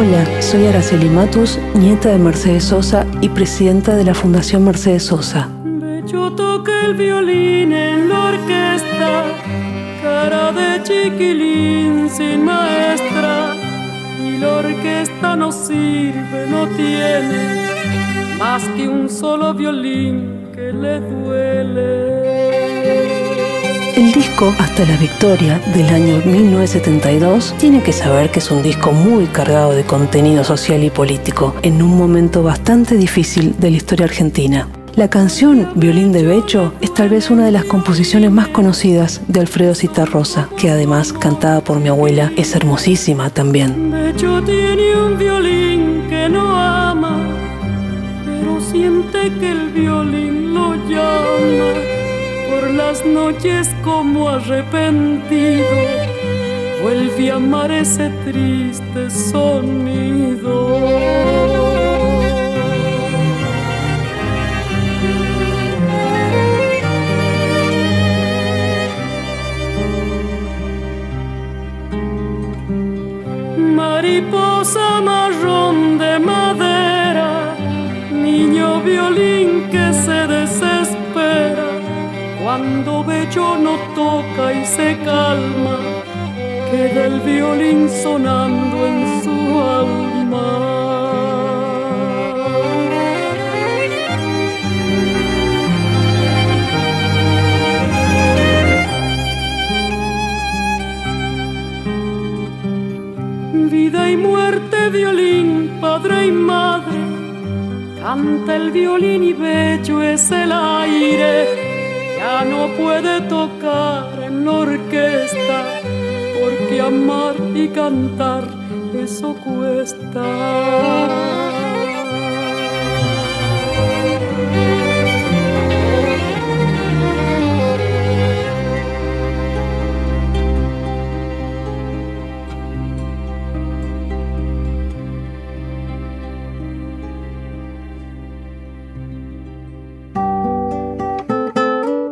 Hola, soy Araceli Matus, nieta de Mercedes Sosa y presidenta de la Fundación Mercedes Sosa. Yo toqué el violín en la orquesta, cara de chiquilín sin maestra, y la orquesta no sirve, no tiene más que un solo violín que le duele. Hasta la Victoria del año 1972 tiene que saber que es un disco muy cargado de contenido social y político en un momento bastante difícil de la historia argentina. La canción Violín de Becho es tal vez una de las composiciones más conocidas de Alfredo Citarrosa, que además, cantada por mi abuela, es hermosísima también. Becho tiene un violín que no ama, pero siente que el violín lo llama por las noches como arrepentido, vuelve a amar ese triste sonido. Mariposa marrón de madera, niño violín cuando Bello no toca y se calma, queda el violín sonando en su alma. Vida y muerte, violín, padre y madre, canta el violín y bello es el aire ya no puede tocar en la orquesta, porque amar y cantar eso cuesta.